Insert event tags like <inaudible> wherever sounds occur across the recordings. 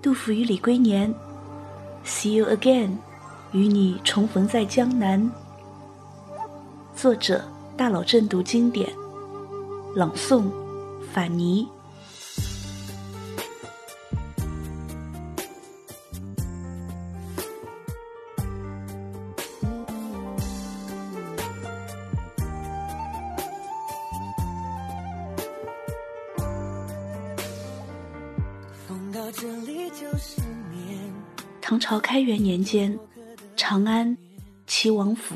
杜甫与李龟年，See you again，与你重逢在江南。作者：大佬正读经典，朗诵：法尼。开元年间，长安齐王府，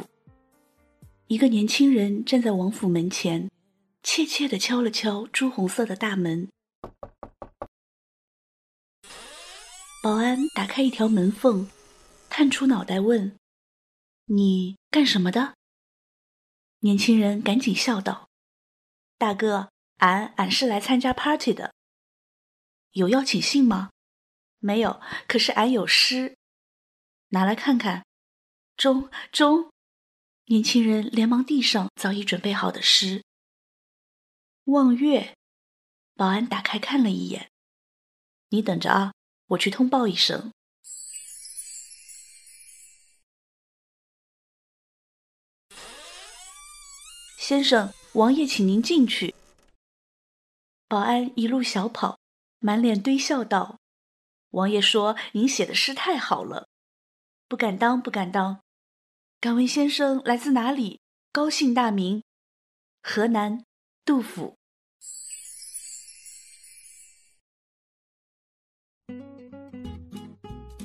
一个年轻人站在王府门前，怯怯地敲了敲朱红色的大门。保安打开一条门缝，探出脑袋问：“你干什么的？”年轻人赶紧笑道：“大哥，俺俺是来参加 party 的。有邀请信吗？”没有，可是俺有诗，拿来看看。中中，年轻人连忙递上早已准备好的诗。望月，保安打开看了一眼。你等着啊，我去通报一声。先生，王爷请您进去。保安一路小跑，满脸堆笑道。王爷说：“您写的诗太好了，不敢当，不敢当。敢问先生来自哪里？高姓大名？河南，杜甫。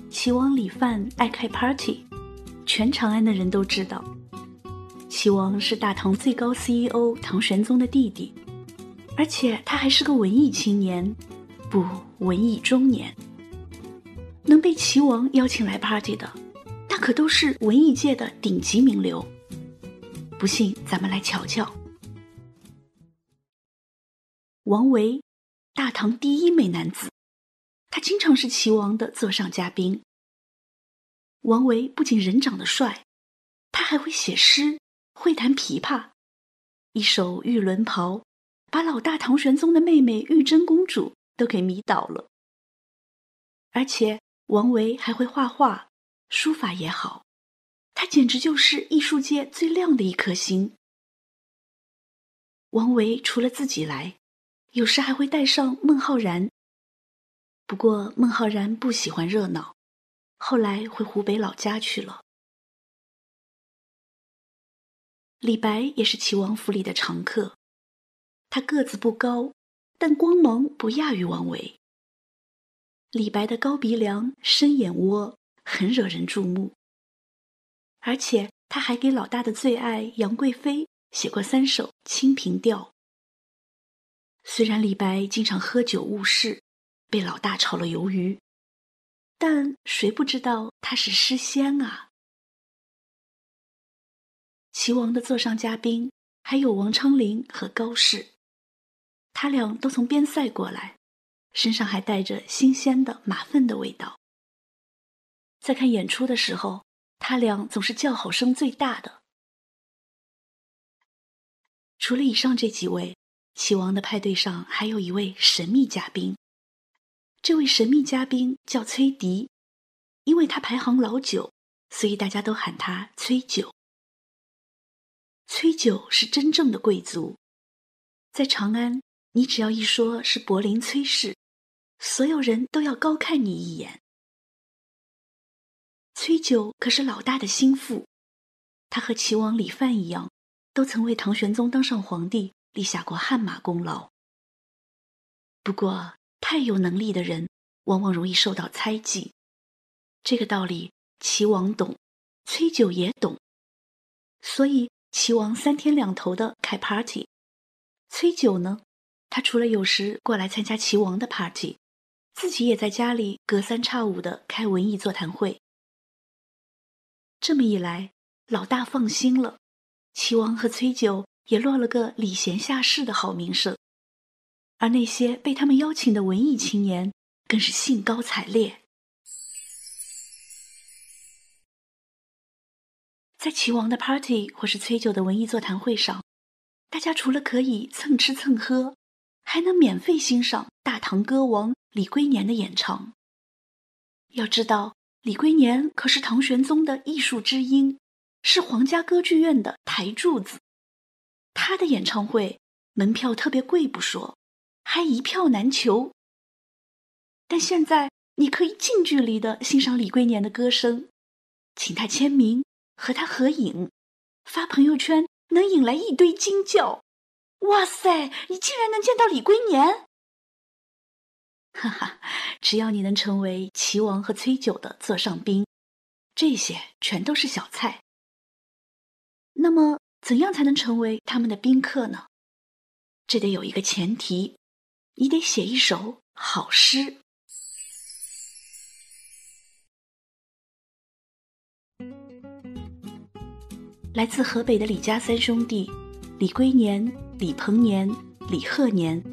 齐王李范爱开 party，全长安的人都知道。齐王是大唐最高 CEO 唐玄宗的弟弟，而且他还是个文艺青年，不，文艺中年。”能被齐王邀请来 party 的，可都是文艺界的顶级名流。不信，咱们来瞧瞧。王维，大唐第一美男子，他经常是齐王的座上嘉宾。王维不仅人长得帅，他还会写诗，会弹琵琶，一首《玉轮袍》，把老大唐玄宗的妹妹玉真公主都给迷倒了，而且。王维还会画画，书法也好，他简直就是艺术界最亮的一颗星。王维除了自己来，有时还会带上孟浩然。不过孟浩然不喜欢热闹，后来回湖北老家去了。李白也是齐王府里的常客，他个子不高，但光芒不亚于王维。李白的高鼻梁、深眼窝很惹人注目，而且他还给老大的最爱杨贵妃写过三首《清平调》。虽然李白经常喝酒误事，被老大炒了鱿鱼，但谁不知道他是诗仙啊？齐王的座上嘉宾还有王昌龄和高适，他俩都从边塞过来。身上还带着新鲜的马粪的味道。在看演出的时候，他俩总是叫好声最大的。除了以上这几位，齐王的派对上还有一位神秘嘉宾。这位神秘嘉宾叫崔迪，因为他排行老九，所以大家都喊他崔九。崔九是真正的贵族，在长安，你只要一说是柏林崔氏。所有人都要高看你一眼。崔九可是老大的心腹，他和齐王李范一样，都曾为唐玄宗当上皇帝立下过汗马功劳。不过，太有能力的人往往容易受到猜忌，这个道理齐王懂，崔九也懂。所以，齐王三天两头的开 party，崔九呢，他除了有时过来参加齐王的 party。自己也在家里隔三差五的开文艺座谈会。这么一来，老大放心了，齐王和崔九也落了个礼贤下士的好名声，而那些被他们邀请的文艺青年更是兴高采烈。在齐王的 party 或是崔九的文艺座谈会上，大家除了可以蹭吃蹭喝，还能免费欣赏大唐歌王李龟年的演唱。要知道，李龟年可是唐玄宗的艺术之鹰，是皇家歌剧院的台柱子。他的演唱会门票特别贵不说，还一票难求。但现在你可以近距离的欣赏李龟年的歌声，请他签名，和他合影，发朋友圈，能引来一堆惊叫。哇塞，你竟然能见到李龟年！哈哈，只要你能成为齐王和崔九的座上宾，这些全都是小菜。那么，怎样才能成为他们的宾客呢？这得有一个前提，你得写一首好诗。来自河北的李家三兄弟，李龟年、李鹏年、李鹤年，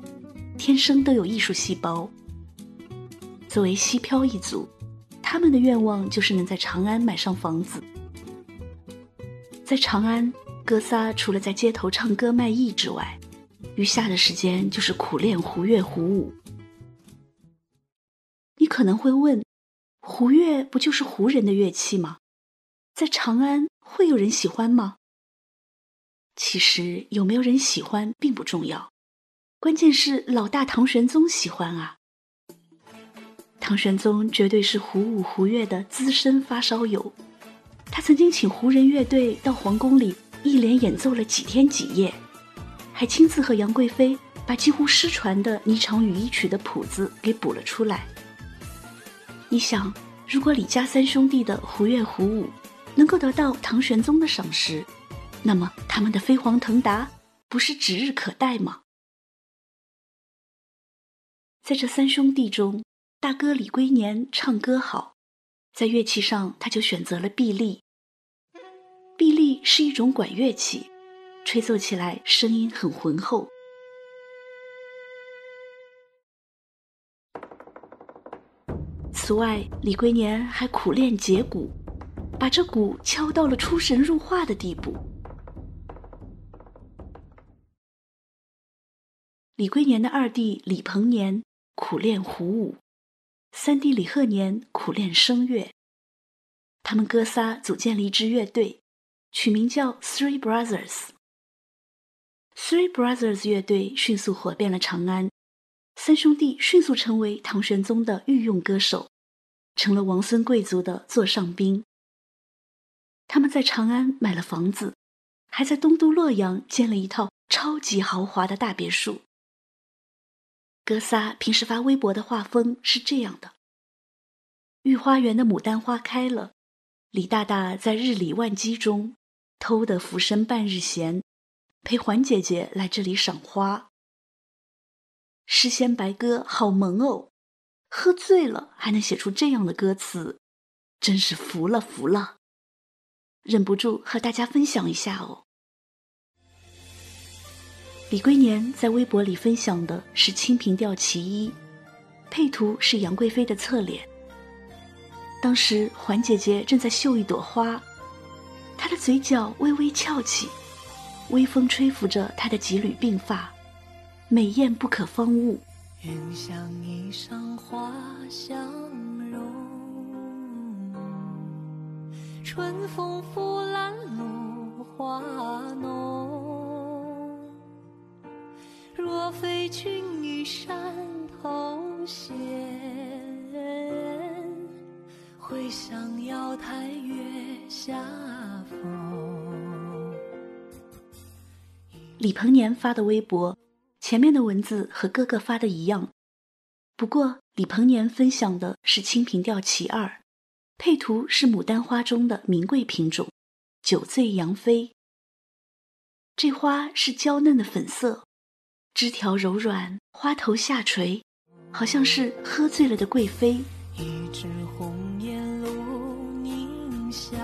天生都有艺术细胞。作为西漂一族，他们的愿望就是能在长安买上房子。在长安，哥仨除了在街头唱歌卖艺之外，余下的时间就是苦练胡乐胡舞。你可能会问，胡乐不就是胡人的乐器吗？在长安会有人喜欢吗？其实有没有人喜欢并不重要，关键是老大唐玄宗喜欢啊。唐玄宗绝对是胡舞胡乐的资深发烧友，他曾经请胡人乐队到皇宫里一连演奏了几天几夜，还亲自和杨贵妃把几乎失传的《霓裳羽衣曲》的谱子给补了出来。你想，如果李家三兄弟的胡乐胡舞能够得到唐玄宗的赏识，那么他们的飞黄腾达不是指日可待吗？在这三兄弟中。大哥李龟年唱歌好，在乐器上他就选择了臂力。臂力是一种管乐器，吹奏起来声音很浑厚。此外，李龟年还苦练节鼓，把这鼓敲到了出神入化的地步。李龟年的二弟李鹏年苦练胡舞。三弟李鹤年苦练声乐，他们哥仨组建了一支乐队，取名叫 Three Brothers。Three Brothers 乐队迅速火遍了长安，三兄弟迅速成为唐玄宗的御用歌手，成了王孙贵族的座上宾。他们在长安买了房子，还在东都洛阳建了一套超级豪华的大别墅。哥仨平时发微博的画风是这样的：御花园的牡丹花开了，李大大在日理万机中偷得浮生半日闲，陪环姐姐来这里赏花。诗仙白鸽好萌哦，喝醉了还能写出这样的歌词，真是服了服了，忍不住和大家分享一下哦。李龟年在微博里分享的是《清平调·其一》，配图是杨贵妃的侧脸。当时环姐姐正在绣一朵花，她的嘴角微微翘起，微风吹拂着她的几缕鬓发，美艳不可方物。云像衣裳花相融，春风拂槛露花浓。若非君于山头闲，会向瑶台月下逢。李鹏年发的微博，前面的文字和哥哥发的一样，不过李鹏年分享的是《清平调·其二》，配图是牡丹花中的名贵品种——酒醉杨妃。这花是娇嫩的粉色。枝条柔软，花头下垂，好像是喝醉了的贵妃。一枝红颜露凝香，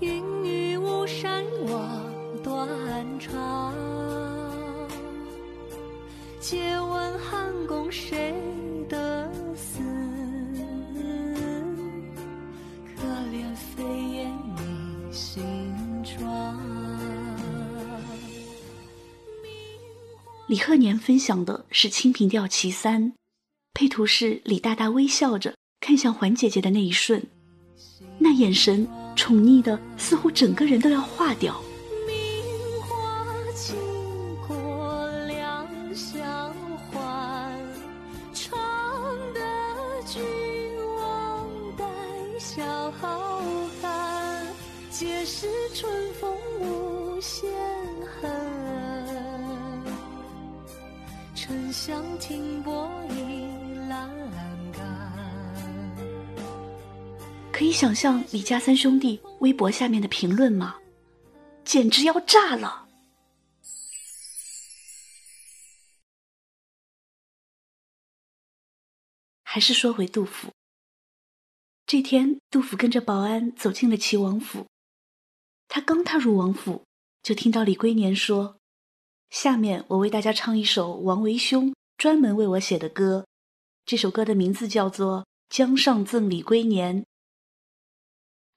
云雨巫山望断肠。借问汉宫谁得似？可怜飞燕你新李鹤年分享的是《清平调·其三》，配图是李大大微笑着看向环姐姐的那一瞬，那眼神宠溺的，似乎整个人都要化掉。沉香停泊倚栏杆。可以想象李家三兄弟微博下面的评论吗？简直要炸了！还是说回杜甫。这天，杜甫跟着保安走进了齐王府。他刚踏入王府，就听到李龟年说：“下面我为大家唱一首王维兄专门为我写的歌，这首歌的名字叫做《江上赠李龟年》。”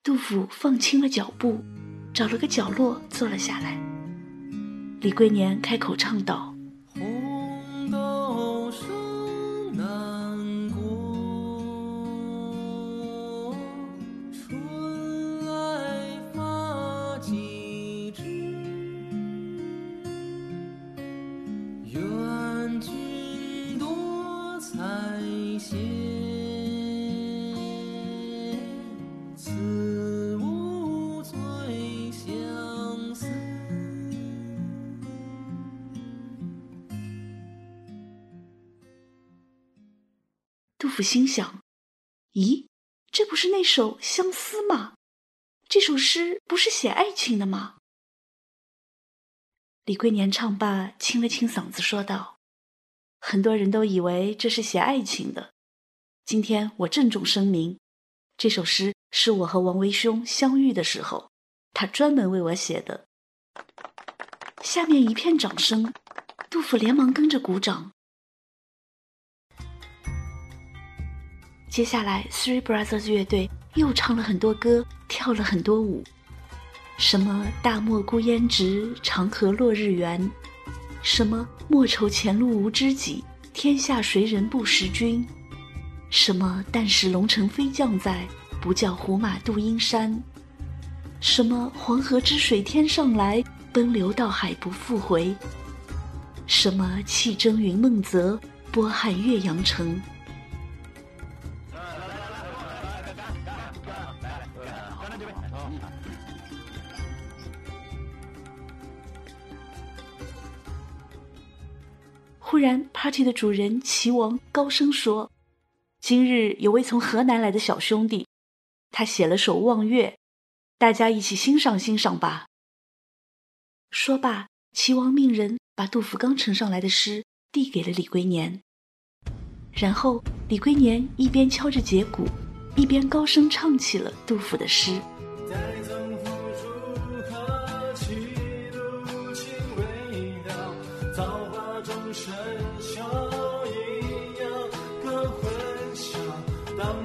杜甫放轻了脚步，找了个角落坐了下来。李龟年开口唱道。杜甫心想：“咦，这不是那首《相思》吗？这首诗不是写爱情的吗？”李龟年唱罢，清了清嗓子，说道：“很多人都以为这是写爱情的，今天我郑重声明，这首诗是我和王维兄相遇的时候，他专门为我写的。”下面一片掌声，杜甫连忙跟着鼓掌。接下来，Three Brothers 乐队又唱了很多歌，跳了很多舞，什么“大漠孤烟直，长河落日圆”，什么“莫愁前路无知己，天下谁人不识君”，什么“但使龙城飞将在，不教胡马度阴山”，什么“黄河之水天上来，奔流到海不复回”，什么“气蒸云梦泽，波撼岳阳城”。然，party 的主人齐王高声说：“今日有位从河南来的小兄弟，他写了首《望月》，大家一起欣赏欣赏吧。”说罢，齐王命人把杜甫刚呈上来的诗递给了李龟年，然后李龟年一边敲着节鼓，一边高声唱起了杜甫的诗。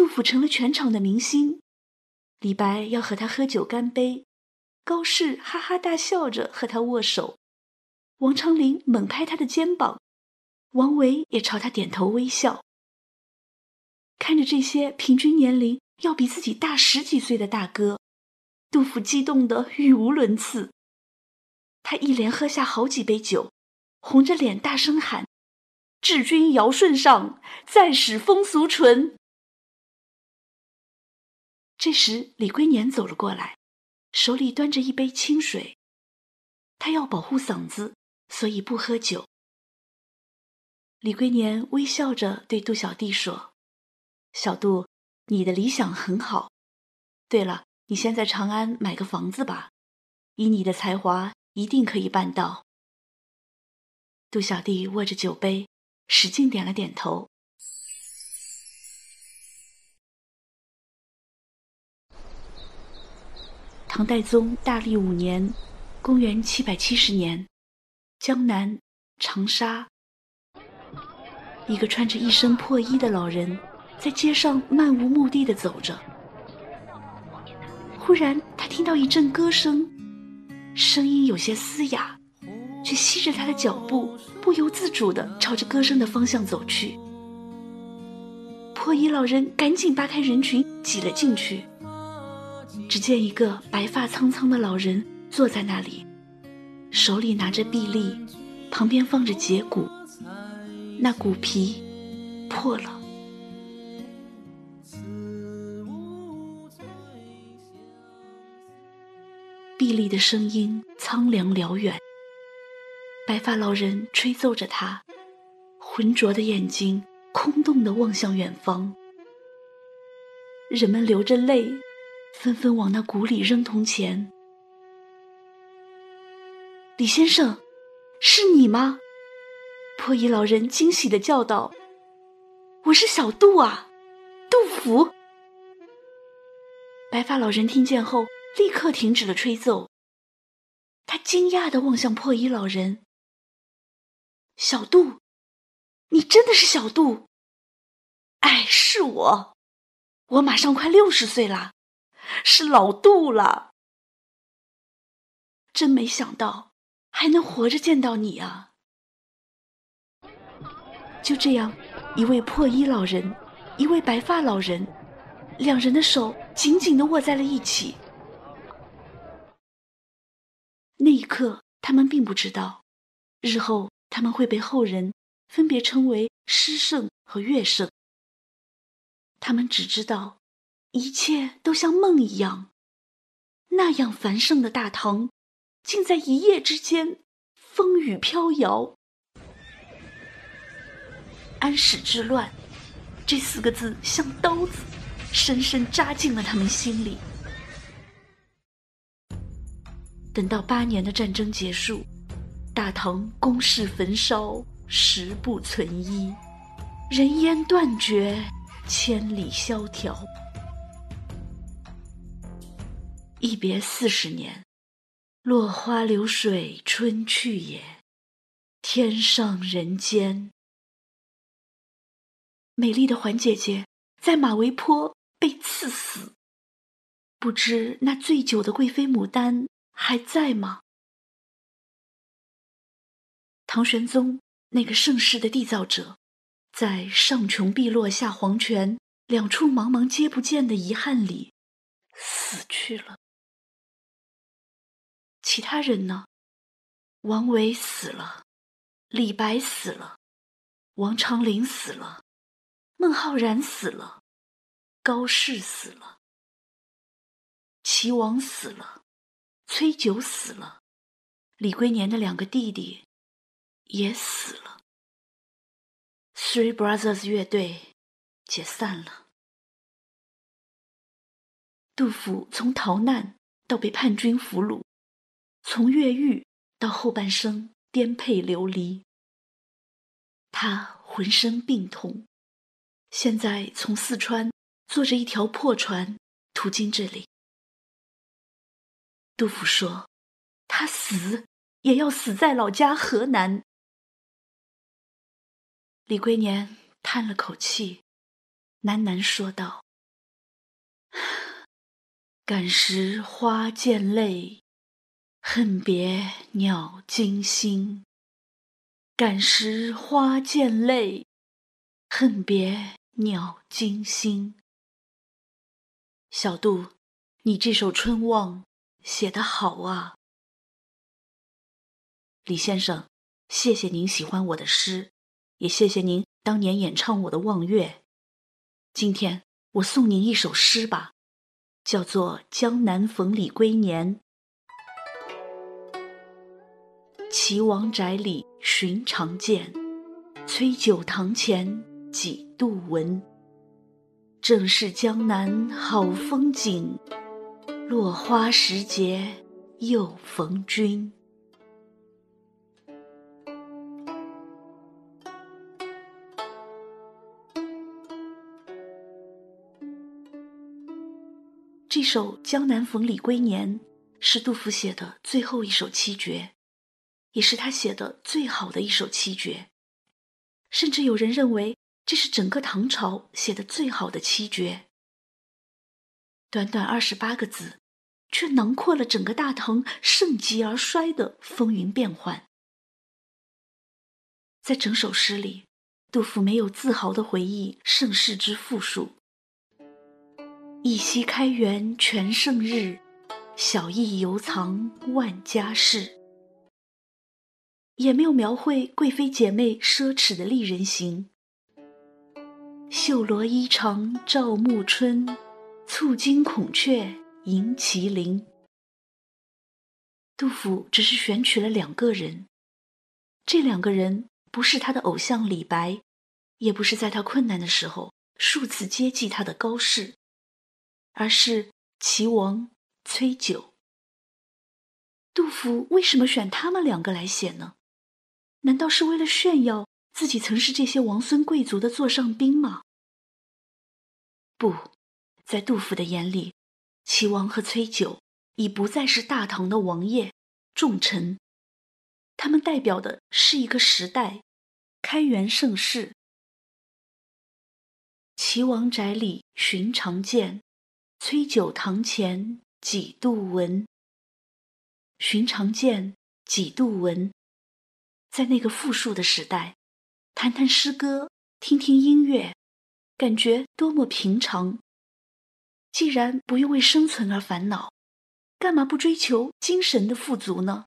杜甫成了全场的明星。李白要和他喝酒干杯，高适哈哈大笑着和他握手，王昌龄猛拍他的肩膀，王维也朝他点头微笑。看着这些平均年龄要比自己大十几岁的大哥，杜甫激动得语无伦次。他一连喝下好几杯酒，红着脸大声喊。治君尧舜上，再使风俗淳。这时，李龟年走了过来，手里端着一杯清水。他要保护嗓子，所以不喝酒。李龟年微笑着对杜小弟说：“小杜，你的理想很好。对了，你先在长安买个房子吧，以你的才华，一定可以办到。”杜小弟握着酒杯，使劲点了点头。唐代宗大历五年，公元七百七十年，江南长沙，一个穿着一身破衣的老人在街上漫无目的的走着。忽然，他听到一阵歌声，声音有些嘶哑，却吸着他的脚步，不由自主的朝着歌声的方向走去。破衣老人赶紧扒开人群，挤了进去。只见一个白发苍苍的老人坐在那里，手里拿着臂力，旁边放着节骨，那骨皮破了。臂力的声音苍凉辽远，白发老人吹奏着他，浑浊的眼睛空洞的望向远方，人们流着泪。纷纷往那谷里扔铜钱。李先生，是你吗？破衣老人惊喜的叫道：“我是小杜啊，杜甫。”白发老人听见后，立刻停止了吹奏。他惊讶的望向破衣老人：“小杜，你真的是小杜？哎，是我，我马上快六十岁了。”是老杜了，真没想到还能活着见到你啊！就这样，一位破衣老人，一位白发老人，两人的手紧紧的握在了一起。那一刻，他们并不知道，日后他们会被后人分别称为诗圣和乐圣。他们只知道。一切都像梦一样，那样繁盛的大唐，竟在一夜之间风雨飘摇。安史之乱，这四个字像刀子，深深扎进了他们心里。等到八年的战争结束，大唐宫室焚烧，十不存一，人烟断绝，千里萧条。一别四十年，落花流水春去也，天上人间。美丽的环姐姐在马嵬坡被刺死，不知那醉酒的贵妃牡丹还在吗？唐玄宗那个盛世的缔造者，在上穷碧落下黄泉两处茫茫皆不见的遗憾里死去了。其他人呢？王维死了，李白死了，王昌龄死了，孟浩然死了，高适死了，齐王死了，崔九死了，李龟年的两个弟弟也死了。Three Brothers 乐队解散了。杜甫从逃难到被叛军俘虏。从越狱到后半生颠沛流离，他浑身病痛，现在从四川坐着一条破船途经这里。杜甫说：“他死也要死在老家河南。”李龟年叹了口气，喃喃说道：“ <sighs> 感时花溅泪。”恨别鸟惊心，感时花溅泪，恨别鸟惊心。小杜，你这首《春望》写得好啊！李先生，谢谢您喜欢我的诗，也谢谢您当年演唱我的《望月》。今天我送您一首诗吧，叫做《江南逢李龟年》。岐王宅里寻常见崔九堂前几度闻。正是江南好风景落花时节又逢君。这首江南逢李龟年是杜甫写的最后一首七绝。也是他写的最好的一首七绝。甚至有人认为这是整个唐朝写的最好的七绝。短短二十八个字，却囊括了整个大唐盛极而衰的风云变幻。在整首诗里，杜甫没有自豪的回忆盛世之富庶。一夕开元全盛日，小邑犹藏万家室。也没有描绘贵妃姐妹奢侈的丽人行。绣罗衣裳照暮春，簇金孔雀迎麒麟。杜甫只是选取了两个人，这两个人不是他的偶像李白，也不是在他困难的时候数次接济他的高适。而是齐王崔九。杜甫为什么选他们两个来写呢？难道是为了炫耀自己曾是这些王孙贵族的座上宾吗？不，在杜甫的眼里，齐王和崔九已不再是大唐的王爷重臣，他们代表的是一个时代，开元盛世。齐王宅里寻常见。崔九堂前几度闻，寻常见几度闻。在那个富庶的时代，谈谈诗歌，听听音乐，感觉多么平常。既然不用为生存而烦恼，干嘛不追求精神的富足呢？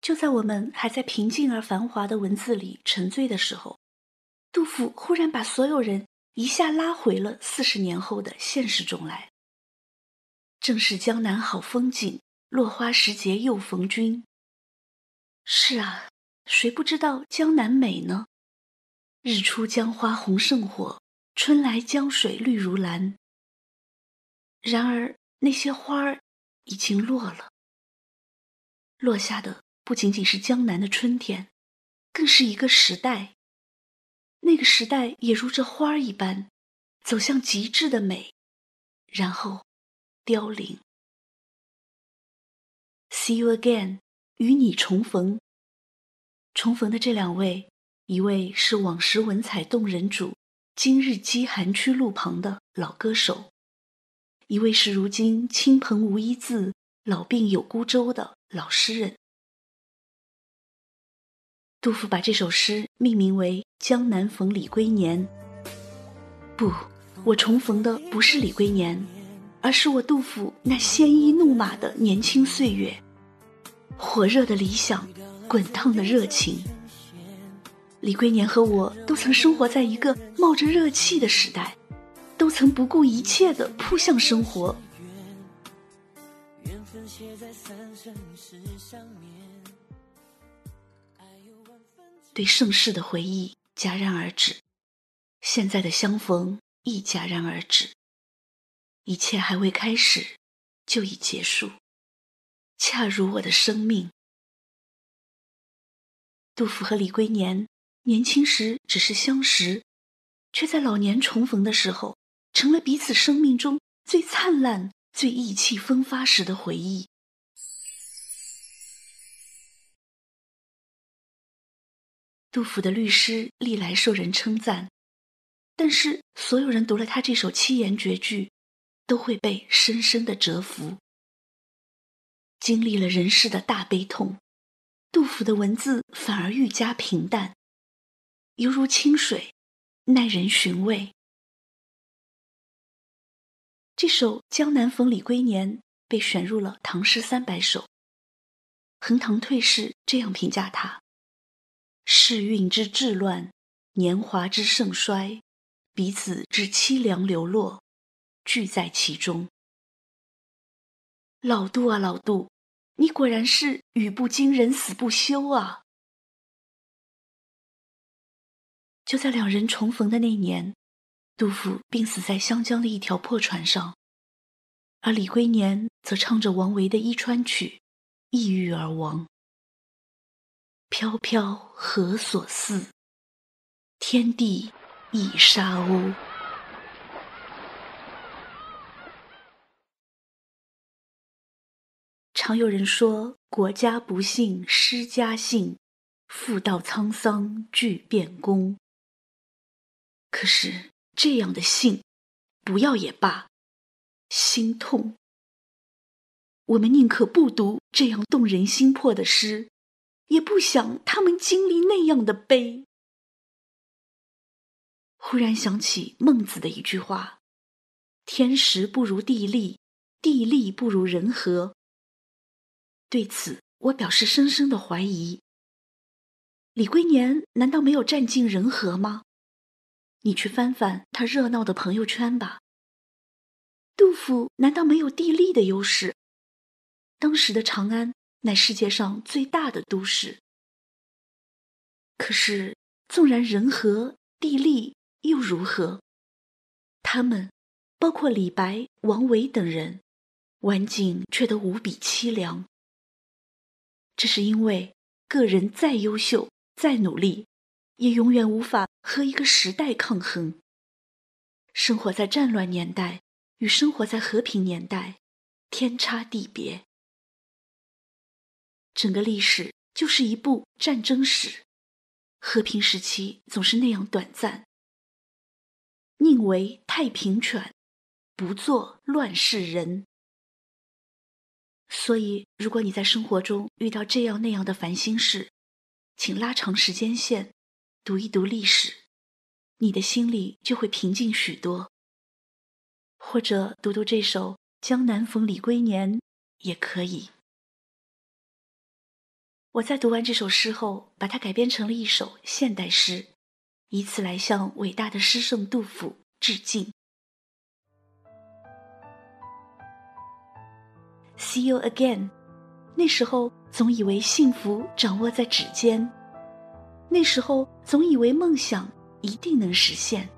就在我们还在平静而繁华的文字里沉醉的时候，杜甫忽然把所有人。一下拉回了四十年后的现实中来。正是江南好风景，落花时节又逢君。是啊，谁不知道江南美呢？日出江花红胜火，春来江水绿如蓝。然而那些花儿已经落了，落下的不仅仅是江南的春天，更是一个时代。那个时代也如这花儿一般，走向极致的美，然后凋零。See you again，与你重逢。重逢的这两位，一位是往时文采动人主，今日饥寒区路旁的老歌手，一位是如今亲朋无一字，老病有孤舟的老诗人。杜甫把这首诗命名为《江南逢李龟年》。不，我重逢的不是李龟年，而是我杜甫那鲜衣怒马的年轻岁月，火热的理想，滚烫的热情。李龟年和我都曾生活在一个冒着热气的时代，都曾不顾一切的扑向生活。对盛世的回忆戛然而止，现在的相逢亦戛然而止。一切还未开始，就已结束，恰如我的生命。杜甫和李龟年年轻时只是相识，却在老年重逢的时候，成了彼此生命中最灿烂、最意气风发时的回忆。杜甫的律诗历来受人称赞，但是所有人读了他这首七言绝句，都会被深深的折服。经历了人世的大悲痛，杜甫的文字反而愈加平淡，犹如清水，耐人寻味。这首《江南逢李龟年》被选入了《唐诗三百首》，横塘退士这样评价他。世运之治乱，年华之盛衰，彼此之凄凉流落，俱在其中。老杜啊，老杜，你果然是语不惊人死不休啊！就在两人重逢的那年，杜甫病死在湘江的一条破船上，而李龟年则唱着王维的《伊川曲》，抑郁而亡。飘飘何所似？天地一沙鸥。常有人说“国家不幸诗家幸，妇道沧桑俱变宫”。可是这样的幸，不要也罢，心痛。我们宁可不读这样动人心魄的诗，也不想他们经历那样的悲。忽然想起孟子的一句话：“天时不如地利，地利不如人和。”对此，我表示深深的怀疑。李龟年难道没有占尽人和吗？你去翻翻他热闹的朋友圈吧。杜甫难道没有地利的优势？当时的长安乃世界上最大的都市。可是，纵然人和地利又如何？他们，包括李白、王维等人，晚景却都无比凄凉。这是因为个人再优秀、再努力，也永远无法和一个时代抗衡。生活在战乱年代与生活在和平年代，天差地别。整个历史就是一部战争史，和平时期总是那样短暂。宁为太平犬，不做乱世人。所以，如果你在生活中遇到这样那样的烦心事，请拉长时间线，读一读历史，你的心里就会平静许多。或者读读这首《江南逢李龟年》也可以。我在读完这首诗后，把它改编成了一首现代诗，以此来向伟大的诗圣杜甫致敬。See you again。那时候总以为幸福掌握在指尖，那时候总以为梦想一定能实现，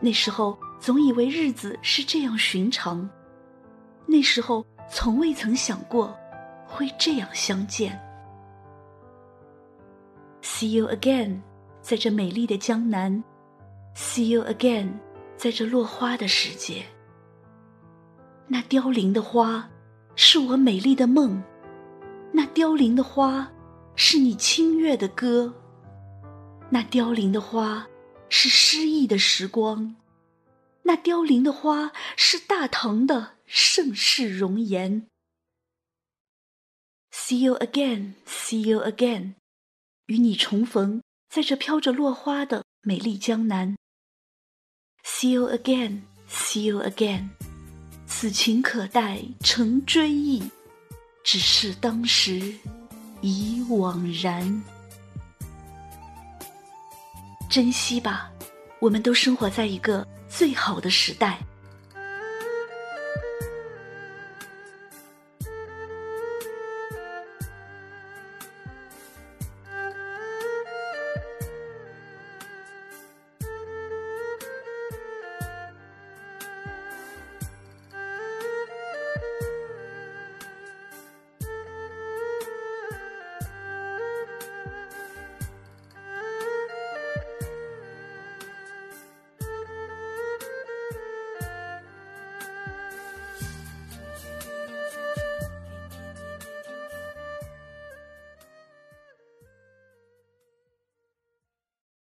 那时候总以为日子是这样寻常，那时候从未曾想过会这样相见。See you again，在这美丽的江南。See you again，在这落花的世界。那凋零的花，是我美丽的梦；那凋零的花，是你清越的歌；那凋零的花，是诗意的时光；那凋零的花，是大唐的盛世容颜。See you again，See you again。与你重逢，在这飘着落花的美丽江南。See you again, see you again。此情可待成追忆，只是当时已惘然。珍惜吧，我们都生活在一个最好的时代。